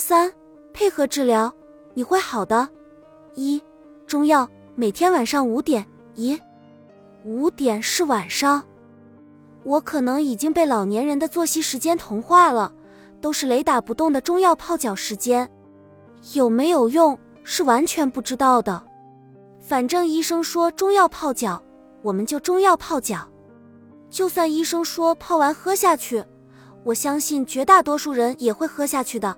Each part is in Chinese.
三，配合治疗，你会好的。一，中药，每天晚上五点。咦，五点是晚上？我可能已经被老年人的作息时间同化了，都是雷打不动的中药泡脚时间。有没有用是完全不知道的。反正医生说中药泡脚，我们就中药泡脚。就算医生说泡完喝下去，我相信绝大多数人也会喝下去的。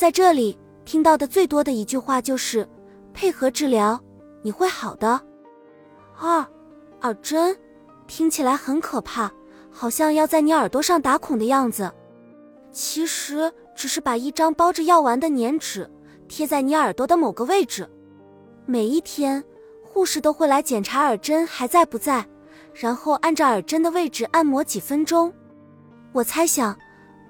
在这里听到的最多的一句话就是配合治疗，你会好的。二，耳针。听起来很可怕，好像要在你耳朵上打孔的样子。其实只是把一张包着药丸的粘纸贴在你耳朵的某个位置。每一天，护士都会来检查耳针还在不在，然后按照耳针的位置按摩几分钟。我猜想，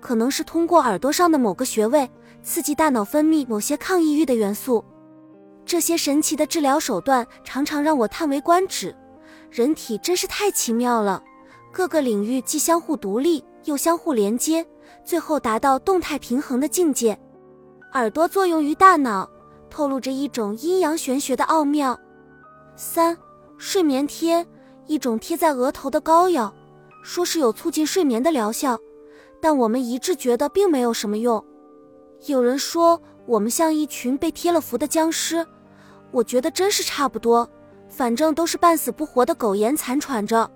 可能是通过耳朵上的某个穴位刺激大脑分泌某些抗抑郁的元素。这些神奇的治疗手段常常让我叹为观止。人体真是太奇妙了，各个领域既相互独立又相互连接，最后达到动态平衡的境界。耳朵作用于大脑，透露着一种阴阳玄学的奥妙。三、睡眠贴，一种贴在额头的膏药，说是有促进睡眠的疗效，但我们一致觉得并没有什么用。有人说我们像一群被贴了符的僵尸，我觉得真是差不多。反正都是半死不活的苟延残喘着。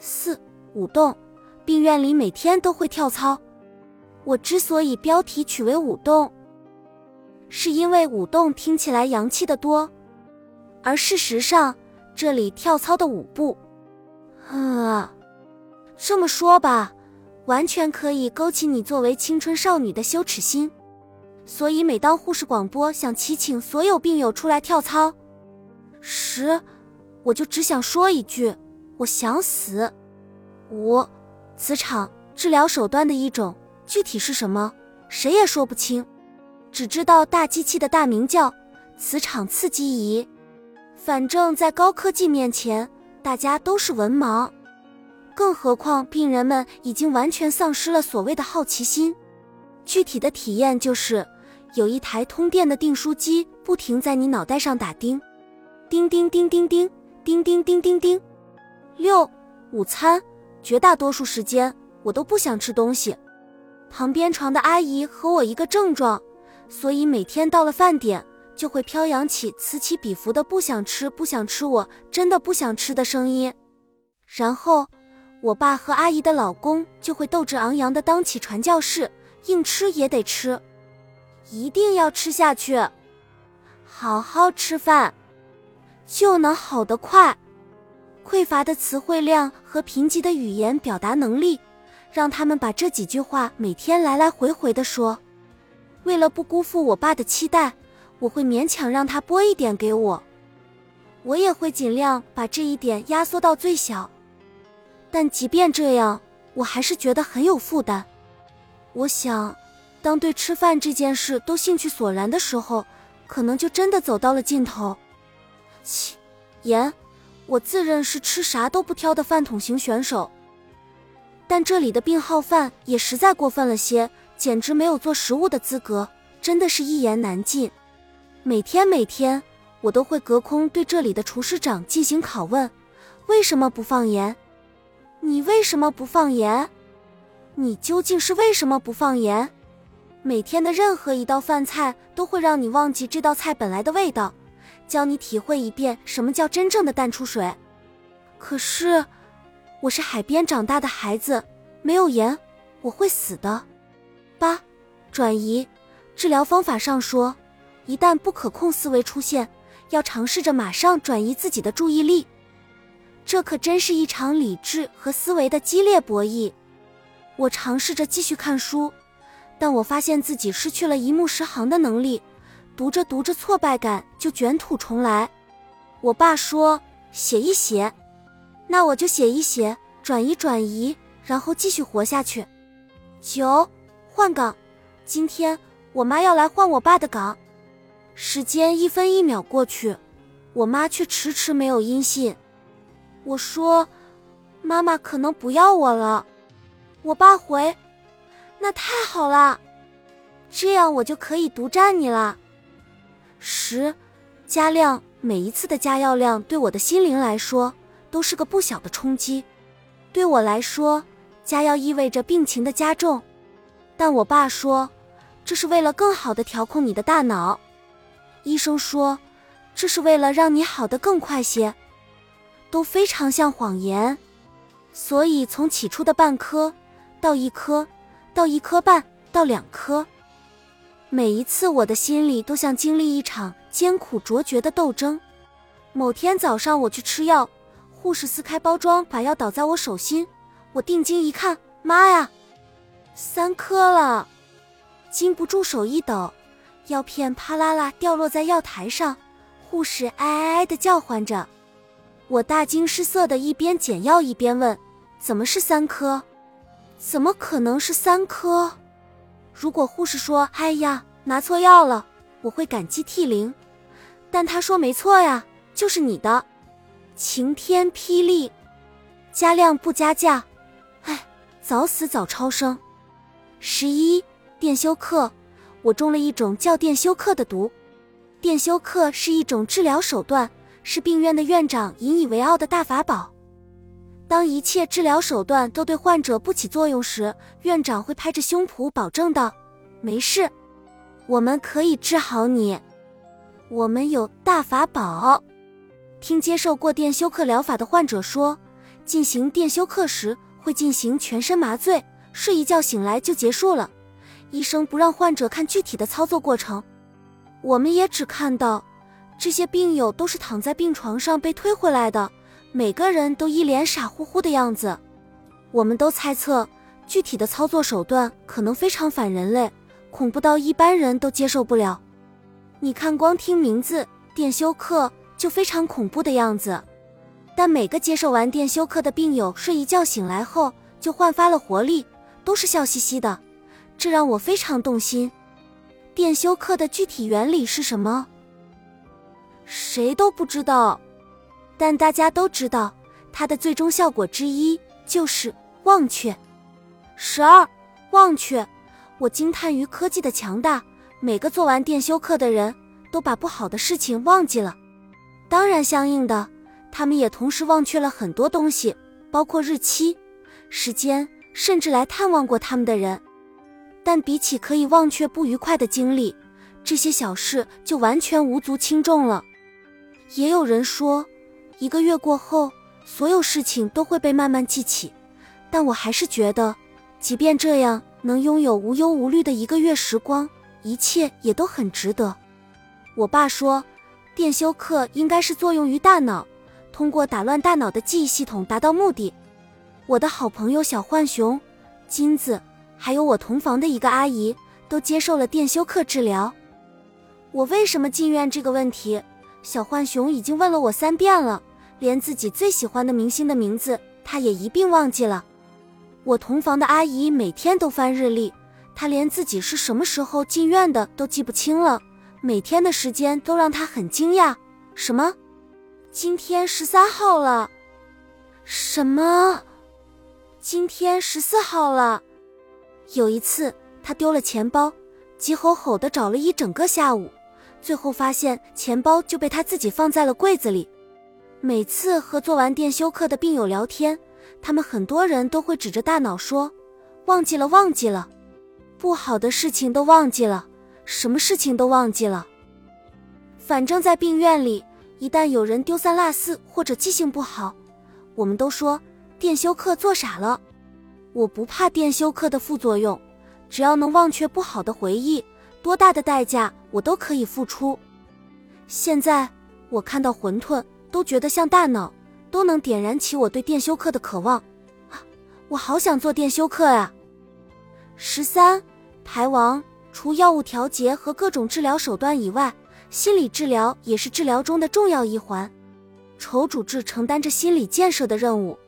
四舞动，病院里每天都会跳操。我之所以标题取为舞动，是因为舞动听起来洋气的多，而事实上这里跳操的舞步，啊，这么说吧，完全可以勾起你作为青春少女的羞耻心。所以每当护士广播想祈请所有病友出来跳操。时，我就只想说一句，我想死。五，磁场治疗手段的一种，具体是什么，谁也说不清，只知道大机器的大名叫磁场刺激仪。反正，在高科技面前，大家都是文盲，更何况病人们已经完全丧失了所谓的好奇心。具体的体验就是，有一台通电的订书机不停在你脑袋上打钉，叮叮叮叮叮，叮叮叮叮叮。六，午餐，绝大多数时间我都不想吃东西。旁边床的阿姨和我一个症状，所以每天到了饭点就会飘扬起此起彼伏的“不想吃，不想吃我，我真的不想吃”的声音。然后，我爸和阿姨的老公就会斗志昂扬地当起传教士，硬吃也得吃。一定要吃下去，好好吃饭。就能好得快，匮乏的词汇量和贫瘠的语言表达能力，让他们把这几句话每天来来回回的说。为了不辜负我爸的期待，我会勉强让他拨一点给我，我也会尽量把这一点压缩到最小。但即便这样，我还是觉得很有负担。我想，当对吃饭这件事都兴趣索然的时候，可能就真的走到了尽头。七，盐，我自认是吃啥都不挑的饭桶型选手，但这里的病号饭也实在过分了些，简直没有做食物的资格，真的是一言难尽。每天每天，我都会隔空对这里的厨师长进行拷问：为什么不放盐？你为什么不放盐？你究竟是为什么不放盐？每天的任何一道饭菜都会让你忘记这道菜本来的味道。教你体会一遍什么叫真正的淡出水。可是，我是海边长大的孩子，没有盐我会死的。八，转移治疗方法上说，一旦不可控思维出现，要尝试着马上转移自己的注意力。这可真是一场理智和思维的激烈博弈。我尝试着继续看书，但我发现自己失去了一目十行的能力。读着读着，挫败感就卷土重来。我爸说写一写，那我就写一写，转移转移，然后继续活下去。九，换岗。今天我妈要来换我爸的岗。时间一分一秒过去，我妈却迟迟没有音信。我说：“妈妈可能不要我了。”我爸回：“那太好了。”这样我就可以独占你了。十，加量。每一次的加药量对我的心灵来说都是个不小的冲击。对我来说，加药意味着病情的加重。但我爸说，这是为了更好的调控你的大脑。医生说，这是为了让你好的更快些。都非常像谎言。所以从起初的半颗，到一颗，到一颗半，到两颗。每一次，我的心里都像经历一场艰苦卓绝的斗争。某天早上，我去吃药，护士撕开包装，把药倒在我手心。我定睛一看，妈呀，三颗了！禁不住手一抖，药片啪啦啦掉落在药台上。护士哀哀哀的叫唤着，我大惊失色的一边捡药一边问：“怎么是三颗？怎么可能是三颗？”如果护士说：“哎呀，拿错药了”，我会感激涕零。但他说：“没错呀，就是你的。”晴天霹雳，加量不加价，哎，早死早超生。十一电休克，我中了一种叫电休克的毒。电休克是一种治疗手段，是病院的院长引以为傲的大法宝。当一切治疗手段都对患者不起作用时，院长会拍着胸脯保证道：“没事，我们可以治好你，我们有大法宝。”听接受过电休克疗法的患者说，进行电休克时会进行全身麻醉，睡一觉醒来就结束了。医生不让患者看具体的操作过程，我们也只看到这些病友都是躺在病床上被推回来的。每个人都一脸傻乎乎的样子，我们都猜测具体的操作手段可能非常反人类，恐怖到一般人都接受不了。你看，光听名字“电休克”就非常恐怖的样子，但每个接受完电休克的病友睡一觉醒来后就焕发了活力，都是笑嘻嘻的，这让我非常动心。电休克的具体原理是什么？谁都不知道。但大家都知道，它的最终效果之一就是忘却。十二，忘却。我惊叹于科技的强大。每个做完电休克的人都把不好的事情忘记了，当然，相应的，他们也同时忘却了很多东西，包括日期、时间，甚至来探望过他们的人。但比起可以忘却不愉快的经历，这些小事就完全无足轻重了。也有人说。一个月过后，所有事情都会被慢慢记起，但我还是觉得，即便这样能拥有无忧无虑的一个月时光，一切也都很值得。我爸说，电休克应该是作用于大脑，通过打乱大脑的记忆系统达到目的。我的好朋友小浣熊、金子，还有我同房的一个阿姨，都接受了电休克治疗。我为什么进院这个问题？小浣熊已经问了我三遍了，连自己最喜欢的明星的名字，他也一并忘记了。我同房的阿姨每天都翻日历，她连自己是什么时候进院的都记不清了，每天的时间都让她很惊讶。什么？今天十三号了？什么？今天十四号了？有一次，她丢了钱包，急吼吼的找了一整个下午。最后发现钱包就被他自己放在了柜子里。每次和做完电休克的病友聊天，他们很多人都会指着大脑说：“忘记了，忘记了，不好的事情都忘记了，什么事情都忘记了。”反正，在病院里，一旦有人丢三落四或者记性不好，我们都说电休克做傻了。我不怕电休克的副作用，只要能忘却不好的回忆。多大的代价我都可以付出。现在我看到馄饨都觉得像大脑，都能点燃起我对电休克的渴望。我好想做电休克呀！十三排王，除药物调节和各种治疗手段以外，心理治疗也是治疗中的重要一环。仇主治承担着心理建设的任务，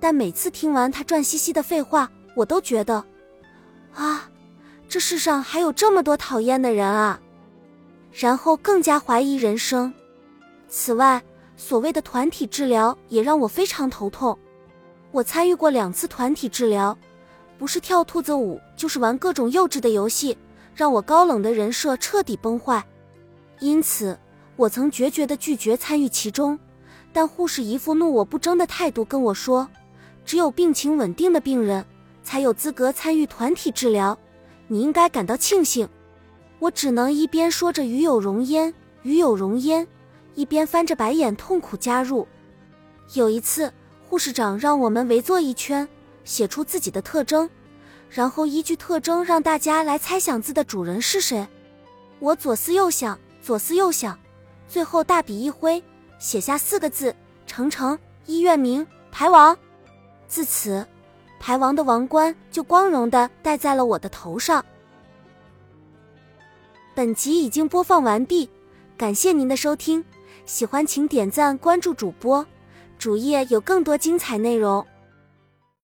但每次听完他转兮兮的废话，我都觉得，啊。这世上还有这么多讨厌的人啊！然后更加怀疑人生。此外，所谓的团体治疗也让我非常头痛。我参与过两次团体治疗，不是跳兔子舞，就是玩各种幼稚的游戏，让我高冷的人设彻底崩坏。因此，我曾决绝地拒绝参与其中。但护士一副怒我不争的态度跟我说：“只有病情稳定的病人才有资格参与团体治疗，你应该感到庆幸。”我只能一边说着“与有荣焉，与有荣焉”，一边翻着白眼痛苦加入。有一次，护士长让我们围坐一圈，写出自己的特征，然后依据特征让大家来猜想字的主人是谁。我左思右想，左思右想，最后大笔一挥。写下四个字：程程，医院名牌王。自此，牌王的王冠就光荣的戴在了我的头上。本集已经播放完毕，感谢您的收听，喜欢请点赞关注主播，主页有更多精彩内容。